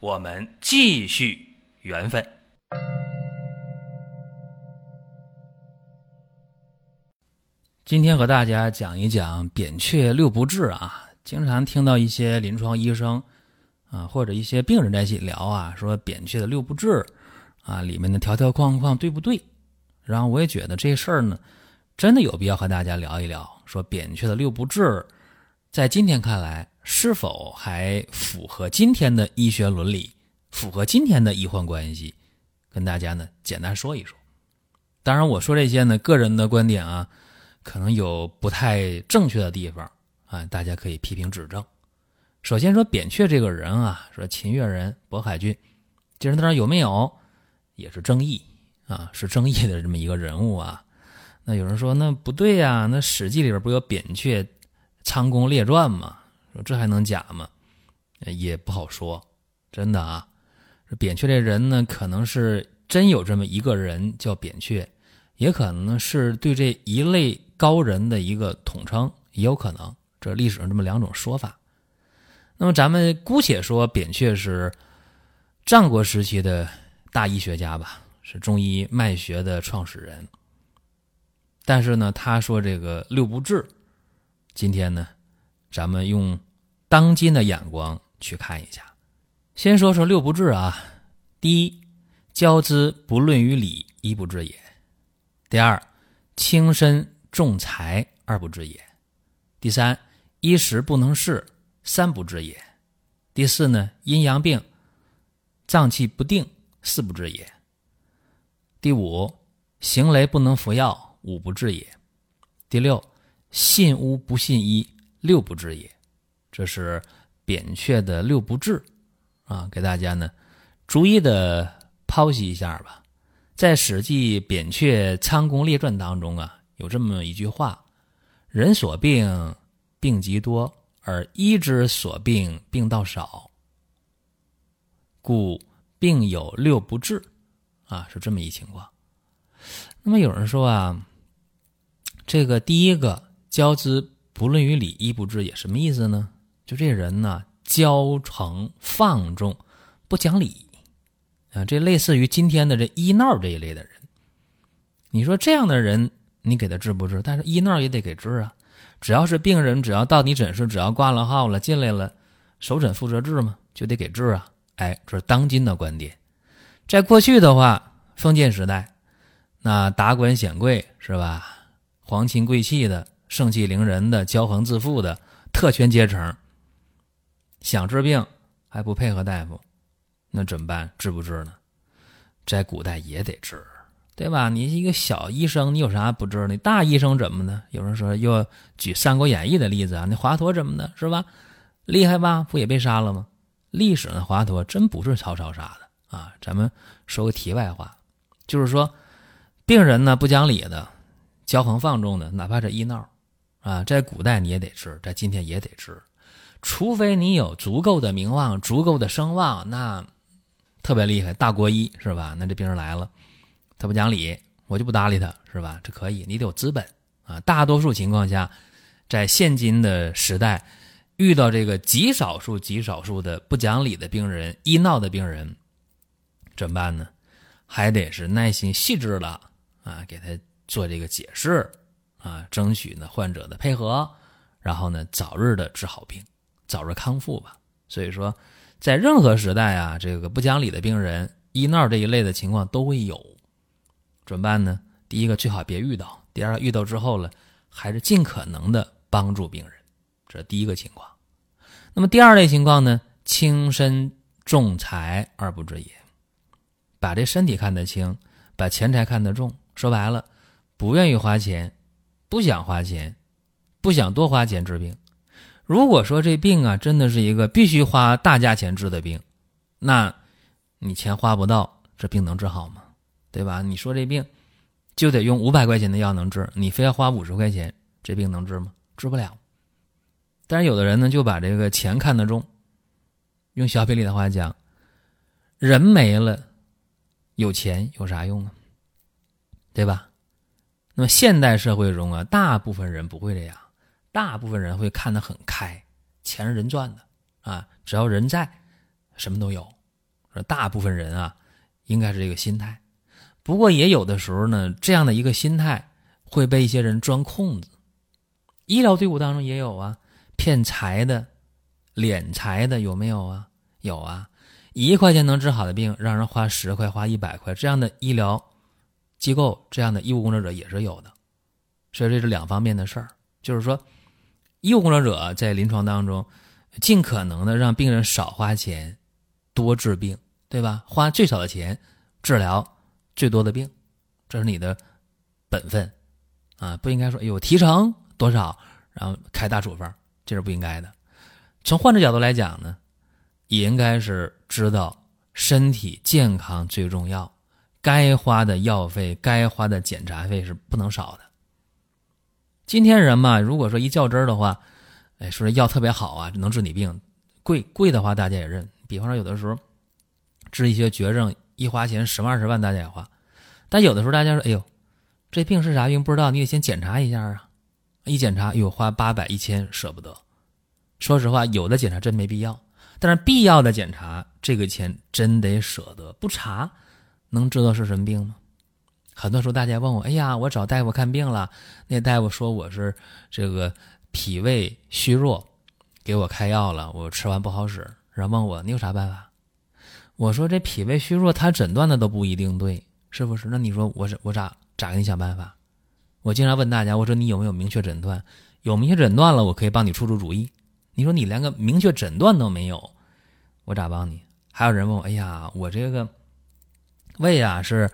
我们继续缘分。今天和大家讲一讲扁鹊六不治啊。经常听到一些临床医生啊，或者一些病人在一起聊啊，说扁鹊的六不治啊，里面的条条框框对不对？然后我也觉得这事儿呢，真的有必要和大家聊一聊。说扁鹊的六不治，在今天看来，是否还符合今天的医学伦理，符合今天的医患关系？跟大家呢简单说一说。当然，我说这些呢，个人的观点啊，可能有不太正确的地方。啊，大家可以批评指正。首先说扁鹊这个人啊，说秦越人，渤海郡，这人那有没有，也是争议啊，是争议的这么一个人物啊。那有人说那不对呀，那《史记》里边不有扁鹊仓公列传嘛？说这还能假吗？也不好说，真的啊。扁鹊这人呢，可能是真有这么一个人叫扁鹊，也可能是对这一类高人的一个统称，也有可能。这历史上这么两种说法，那么咱们姑且说扁鹊是战国时期的大医学家吧，是中医脉学的创始人。但是呢，他说这个六不治，今天呢，咱们用当今的眼光去看一下。先说说六不治啊，第一，交资不论于理，一不治也；第二，轻身重财，二不治也；第三。衣食不能事，三不治也；第四呢，阴阳病，脏气不定，四不治也；第五，行雷不能服药，五不治也；第六，信巫不信医，六不治也。这是扁鹊的六不治啊，给大家呢逐一的剖析一下吧。在《史记·扁鹊仓公列传》当中啊，有这么一句话：“人所病。”病极多，而医之所病病道少，故病有六不治，啊，是这么一情况。那么有人说啊，这个第一个骄资不论于理，医不治也什么意思呢？就这人呢，骄横放纵，不讲理啊，这类似于今天的这医闹这一类的人。你说这样的人，你给他治不治？但是医闹也得给治啊。只要是病人，只要到你诊室，只要挂了号了，进来了，首诊负责治嘛，就得给治啊。哎，这是当今的观点。在过去的话，封建时代，那达官显贵是吧？皇亲贵戚的，盛气凌人的，骄横自负的特权阶层，想治病还不配合大夫，那怎么办？治不治呢？在古代也得治。对吧？你一个小医生，你有啥不治？你大医生怎么呢？有人说又举《三国演义》的例子啊，那华佗怎么的，是吧？厉害吧？不也被杀了吗？历史上华佗真不是曹操杀的啊！咱们说个题外话，就是说，病人呢不讲理的、骄横放纵的，哪怕是医闹啊，在古代你也得治，在今天也得治，除非你有足够的名望、足够的声望，那特别厉害，大国医是吧？那这病人来了。他不讲理，我就不搭理他，是吧？这可以，你得有资本啊。大多数情况下，在现今的时代，遇到这个极少数、极少数的不讲理的病人、医闹的病人，怎么办呢？还得是耐心细致的啊，给他做这个解释啊，争取呢患者的配合，然后呢早日的治好病，早日康复吧。所以说，在任何时代啊，这个不讲理的病人、医闹这一类的情况都会有。怎么办呢？第一个最好别遇到，第二个遇到之后了，还是尽可能的帮助病人，这是第一个情况。那么第二类情况呢？轻身重财而不治也，把这身体看得轻，把钱财看得重，说白了，不愿意花钱，不想花钱，不想多花钱治病。如果说这病啊，真的是一个必须花大价钱治的病，那你钱花不到，这病能治好吗？对吧？你说这病就得用五百块钱的药能治，你非要花五十块钱，这病能治吗？治不了。但是有的人呢，就把这个钱看得重。用小品里的话讲，人没了，有钱有啥用啊？对吧？那么现代社会中啊，大部分人不会这样，大部分人会看得很开，钱是人赚的啊，只要人在，什么都有。大部分人啊，应该是这个心态。不过也有的时候呢，这样的一个心态会被一些人钻空子。医疗队伍当中也有啊。骗财的、敛财的有没有啊？有啊，一块钱能治好的病，让人花十块、花一百块，这样的医疗机构、这样的医务工作者也是有的。所以这是两方面的事儿，就是说，医务工作者在临床当中，尽可能的让病人少花钱，多治病，对吧？花最少的钱治疗最多的病，这是你的本分啊！不应该说，哎呦，提成多少，然后开大处方。这是不应该的。从患者角度来讲呢，也应该是知道身体健康最重要，该花的药费、该花的检查费是不能少的。今天人嘛，如果说一较真儿的话，哎，说这药特别好啊，能治你病，贵贵的话大家也认。比方说有的时候治一些绝症，一花钱十万二十万大家也花。但有的时候大家说，哎呦，这病是啥病不知道，你得先检查一下啊。一检查，哟，花八百一千舍不得。说实话，有的检查真没必要，但是必要的检查，这个钱真得舍得。不查，能知道是什么病吗？很多时候大家问我，哎呀，我找大夫看病了，那大夫说我是这个脾胃虚弱，给我开药了，我吃完不好使。然后问我你有啥办法？我说这脾胃虚弱，他诊断的都不一定对，是不是？那你说我我咋咋给你想办法？我经常问大家，我说你有没有明确诊断？有明确诊断了，我可以帮你出出主意。你说你连个明确诊断都没有，我咋帮你？还有人问我，哎呀，我这个胃啊是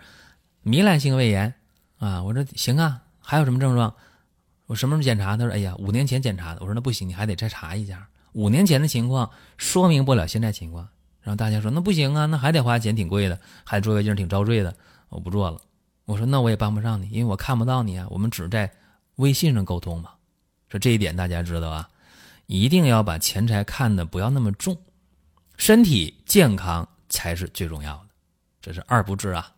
糜烂性胃炎啊。我说行啊，还有什么症状？我什么时候检查？他说，哎呀，五年前检查的。我说那不行，你还得再查一下。五年前的情况说明不了现在情况。然后大家说那不行啊，那还得花钱，挺贵的，还做胃镜，挺遭罪的，我不做了。我说那我也帮不上你，因为我看不到你啊。我们只在微信上沟通嘛。说这一点大家知道啊，一定要把钱财看得不要那么重，身体健康才是最重要的。这是二不治啊。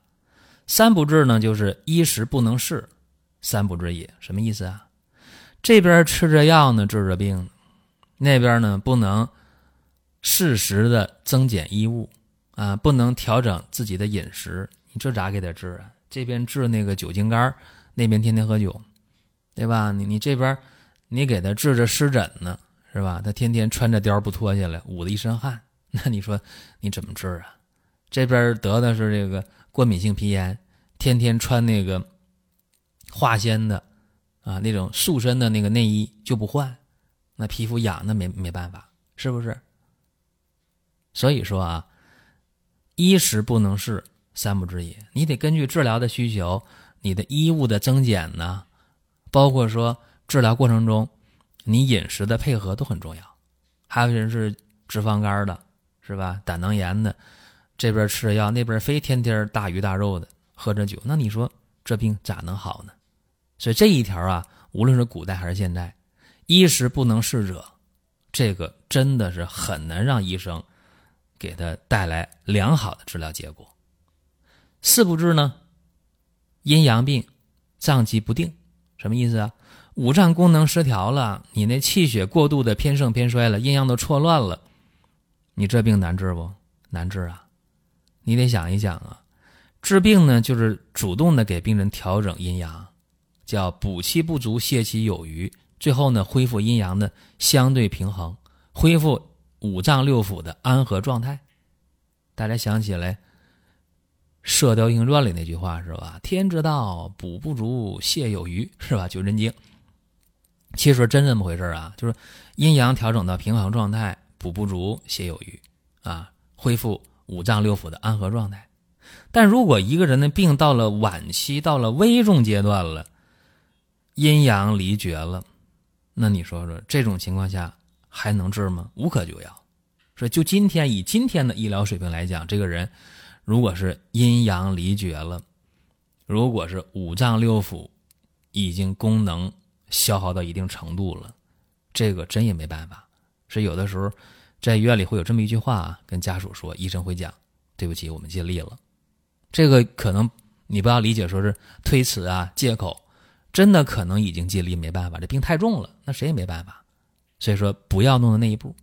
三不治呢，就是衣食不能事，三不治也。什么意思啊？这边吃着药呢治着病，那边呢不能适时的增减衣物啊，不能调整自己的饮食，你这咋给他治啊？这边治那个酒精肝那边天天喝酒，对吧？你你这边，你给他治着湿疹呢，是吧？他天天穿着貂不脱下来，捂的一身汗，那你说你怎么治啊？这边得的是这个过敏性皮炎，天天穿那个化纤的啊那种塑身的那个内衣就不换，那皮肤痒，那没没办法，是不是？所以说啊，衣食不能是。三不治也，你得根据治疗的需求，你的衣物的增减呢，包括说治疗过程中你饮食的配合都很重要。还有人是脂肪肝的，是吧？胆囊炎的，这边吃着药，那边非天天大鱼大肉的喝着酒，那你说这病咋能好呢？所以这一条啊，无论是古代还是现在，衣食不能事者，这个真的是很难让医生给他带来良好的治疗结果。四不治呢？阴阳病，脏气不定，什么意思啊？五脏功能失调了，你那气血过度的偏盛偏衰了，阴阳都错乱了，你这病难治不？难治啊！你得想一想啊，治病呢，就是主动的给病人调整阴阳，叫补气不足，泻气有余，最后呢，恢复阴阳的相对平衡，恢复五脏六腑的安和状态。大家想起来。《射雕英雄传》里那句话是吧？天之道，补不足，泻有余，是吧？九真经。其实真这么回事啊，就是阴阳调整到平衡状态，补不足，泻有余，啊，恢复五脏六腑的安和状态。但如果一个人的病到了晚期，到了危重阶段了，阴阳离绝了，那你说说这种情况下还能治吗？无可救药。说就今天以今天的医疗水平来讲，这个人。如果是阴阳离绝了，如果是五脏六腑已经功能消耗到一定程度了，这个真也没办法。是有的时候在医院里会有这么一句话啊，跟家属说，医生会讲：“对不起，我们尽力了。”这个可能你不要理解说是推辞啊、借口，真的可能已经尽力没办法，这病太重了，那谁也没办法。所以说，不要弄到那一步，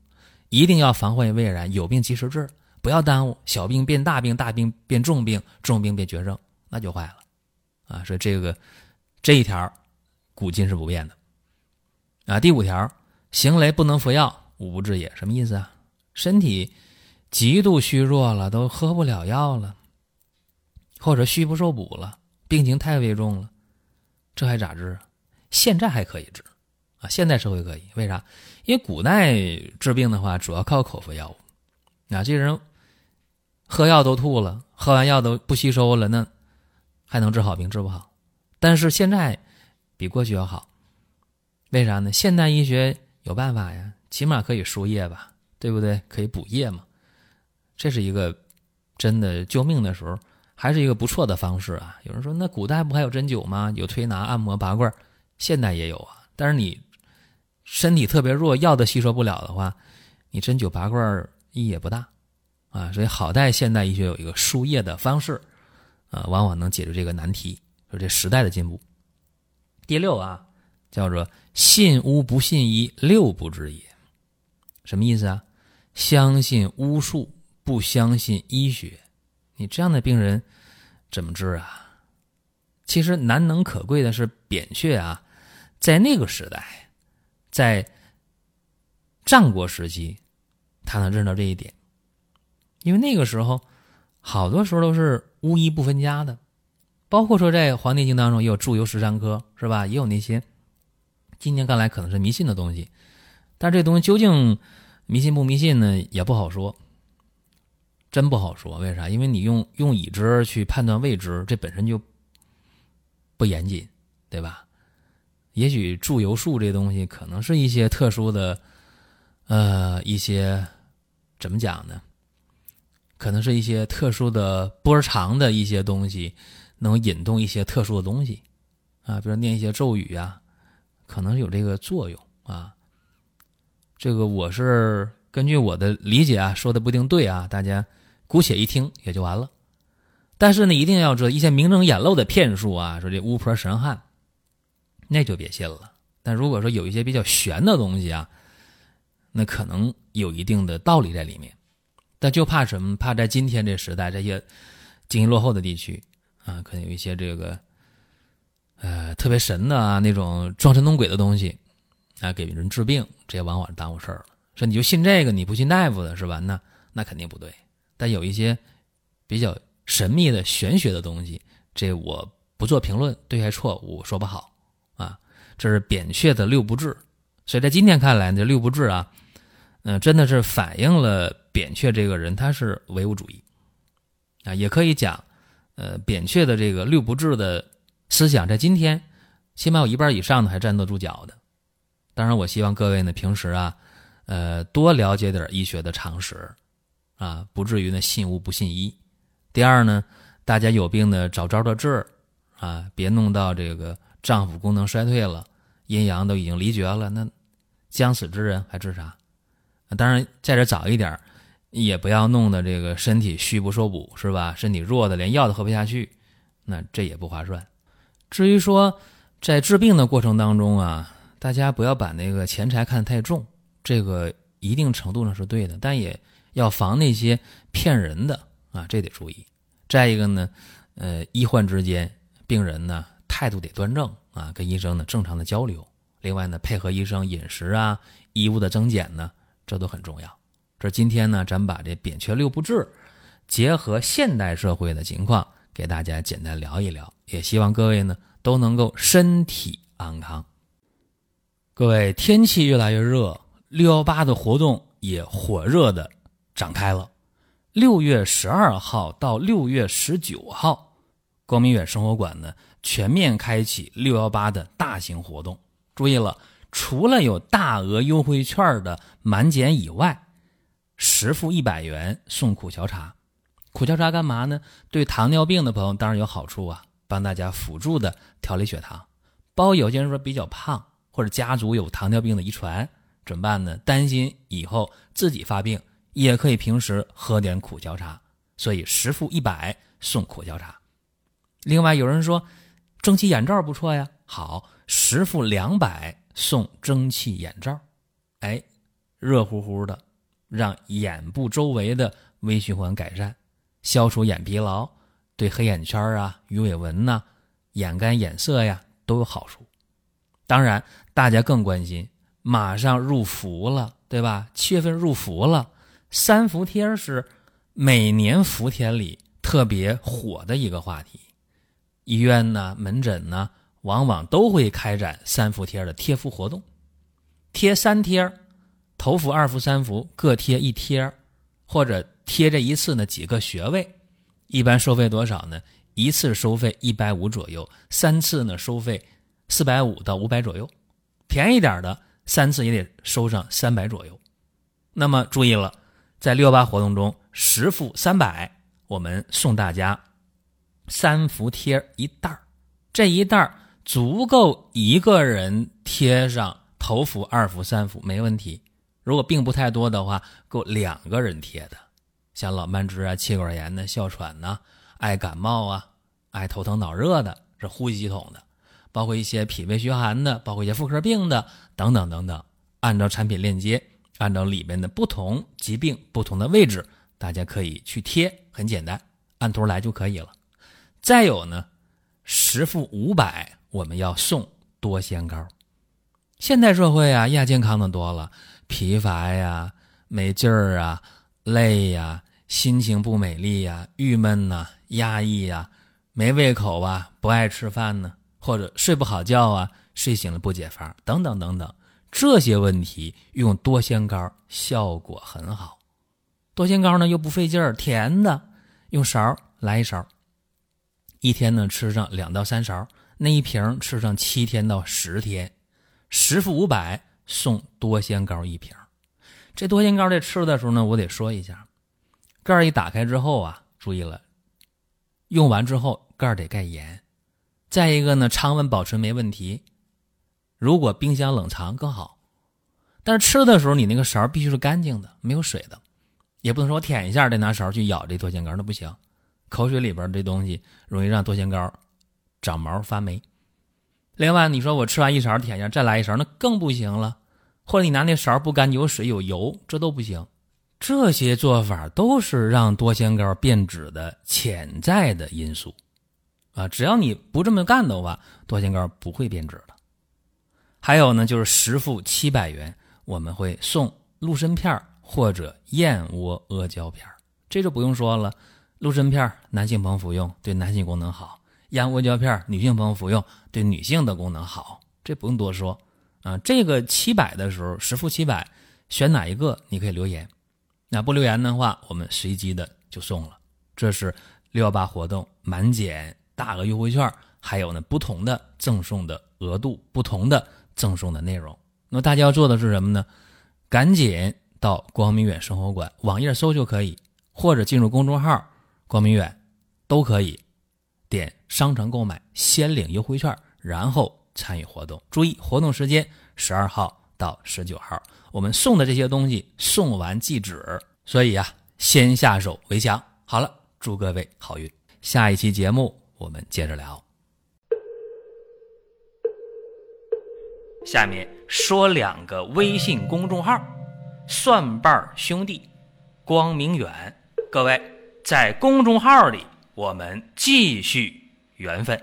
一定要防患于未然，有病及时治，不要耽误，小病变大病，大病变重病，重病变绝症，那就坏了啊！所以这个这一条，古今是不变的啊。第五条，行雷不能服药，五不治也，什么意思啊？身体极度虚弱了，都喝不了药了，或者虚不受补了，病情太危重了，这还咋治？现在还可以治。啊，现代社会可以，为啥？因为古代治病的话，主要靠口服药物。啊，这人喝药都吐了，喝完药都不吸收了，那还能治好病？治不好。但是现在比过去要好，为啥呢？现代医学有办法呀，起码可以输液吧，对不对？可以补液嘛。这是一个真的救命的时候，还是一个不错的方式啊。有人说，那古代不还有针灸吗？有推拿、按摩、拔罐，现代也有啊。但是你。身体特别弱，药都吸收不了的话，你针灸拔罐意义也不大，啊，所以好在现代医学有一个输液的方式，啊，往往能解决这个难题，说这时代的进步。第六啊，叫做信巫不信医，六不治也，什么意思啊？相信巫术，不相信医学，你这样的病人怎么治啊？其实难能可贵的是扁鹊啊，在那个时代。在战国时期，他能认到这一点，因为那个时候好多时候都是巫医不分家的，包括说在《黄帝经》当中也有祝由十三科，是吧？也有那些今天看来可能是迷信的东西，但这东西究竟迷信不迷信呢？也不好说，真不好说。为啥？因为你用用已知去判断未知，这本身就不严谨，对吧？也许祝由术这东西可能是一些特殊的，呃，一些怎么讲呢？可能是一些特殊的波长的一些东西，能引动一些特殊的东西啊，比如念一些咒语啊，可能有这个作用啊。这个我是根据我的理解啊，说的不一定对啊，大家姑且一听也就完了。但是呢，一定要知道一些明争眼露的骗术啊，说这巫婆神汉。那就别信了。但如果说有一些比较玄的东西啊，那可能有一定的道理在里面。但就怕什么？怕在今天这时代，这些经济落后的地区啊，可能有一些这个呃特别神的啊那种装神弄鬼的东西啊，给人治病，这往往耽误事儿了。说你就信这个，你不信大夫的是吧？那那肯定不对。但有一些比较神秘的玄学的东西，这我不做评论，对还错，我说不好啊。这是扁鹊的六不治，所以在今天看来，这六不治啊，嗯，真的是反映了扁鹊这个人他是唯物主义啊，也可以讲，呃，扁鹊的这个六不治的思想，在今天起码有一半以上的还站得住脚的。当然，我希望各位呢平时啊，呃，多了解点医学的常识啊，不至于呢信巫不信医。第二呢，大家有病呢找招的治啊，别弄到这个。脏腑功能衰退了，阴阳都已经离绝了，那将死之人还治啥？当然，在这早一点，也不要弄得这个身体虚不受补，是吧？身体弱的连药都喝不下去，那这也不划算。至于说在治病的过程当中啊，大家不要把那个钱财看得太重，这个一定程度上是对的，但也要防那些骗人的啊，这得注意。再一个呢，呃，医患之间，病人呢。态度得端正啊，跟医生呢正常的交流。另外呢，配合医生饮食啊、衣物的增减呢，这都很重要。这今天呢，咱把这扁鹊六不治结合现代社会的情况，给大家简单聊一聊。也希望各位呢都能够身体安康。各位，天气越来越热，六幺八的活动也火热的展开了。六月十二号到六月十九号，光明远生活馆呢。全面开启六幺八的大型活动，注意了，除了有大额优惠券的满减以外，实付一百元送苦荞茶，苦荞茶干嘛呢？对糖尿病的朋友当然有好处啊，帮大家辅助的调理血糖。包括有些人说比较胖，或者家族有糖尿病的遗传，怎么办呢？担心以后自己发病，也可以平时喝点苦荞茶。所以十副一百送苦荞茶。另外有人说，蒸汽眼罩不错呀，好，十副两百送蒸汽眼罩。哎，热乎乎的，让眼部周围的微循环改善，消除眼疲劳，对黑眼圈啊、鱼尾纹呐、眼干眼涩呀都有好处。当然，大家更关心，马上入伏了，对吧？七月份入伏了，三伏贴是每年伏天里特别火的一个话题。医院呢、门诊呢，往往都会开展三伏贴的贴敷活动，贴三贴头伏、二伏、三伏各贴一贴或者贴这一次呢几个穴位，一般收费多少呢？一次收费一百五左右，三次呢收费四百五到五百左右，便宜点的三次也得收上三百左右。那么注意了，在六八活动中，十副三百，我们送大家。三伏贴一袋，这一袋足够一个人贴上头伏、二伏、三伏，没问题。如果病不太多的话，够两个人贴的。像老慢支啊、气管炎呢、哮喘呐、爱感冒啊、爱头疼脑热的，是呼吸系统的，包括一些脾胃虚寒的，包括一些妇科病的等等等等。按照产品链接，按照里面的不同疾病不同的位置，大家可以去贴，很简单，按图来就可以了。再有呢，十副五百，我们要送多仙膏。现代社会啊，亚健康的多了，疲乏呀、没劲儿啊、累呀、心情不美丽呀、郁闷呐、压抑呀、没胃口啊、不爱吃饭呢，或者睡不好觉啊、睡醒了不解乏等等等等，这些问题用多仙膏效果很好。多仙膏呢又不费劲儿，甜的，用勺来一勺。一天呢，吃上两到三勺，那一瓶吃上七天到十天，十副五百送多仙膏一瓶。这多仙膏在吃的时候呢，我得说一下，盖儿一打开之后啊，注意了，用完之后盖儿得盖严。再一个呢，常温保存没问题，如果冰箱冷藏更好。但是吃的时候，你那个勺必须是干净的，没有水的，也不能说我舔一下再拿勺去舀这多仙膏，那不行。口水里边这东西容易让多仙膏长毛发霉。另外，你说我吃完一勺舔一下，再来一勺，那更不行了。或者你拿那勺不干净，有水有油，这都不行。这些做法都是让多仙膏变质的潜在的因素啊！只要你不这么干的话，多仙膏不会变质的。还有呢，就是十付七百元，我们会送鹿参片或者燕窝阿胶片，这就不用说了。鹿参片男性朋友服用对男性功能好；燕窝胶片女性朋友服用对女性的功能好，这不用多说啊。这个七百的时候，十付七百，选哪一个你可以留言，那不留言的话，我们随机的就送了。这是六幺八活动满减大额优惠券，还有呢不同的赠送的额度，不同的赠送的内容。那么大家要做的是什么呢？赶紧到光明远生活馆网页搜就可以，或者进入公众号。光明远都可以点商城购买，先领优惠券，然后参与活动。注意活动时间十二号到十九号，我们送的这些东西送完即止，所以啊，先下手为强。好了，祝各位好运。下一期节目我们接着聊。下面说两个微信公众号：蒜瓣兄弟、光明远。各位。在公众号里，我们继续缘分。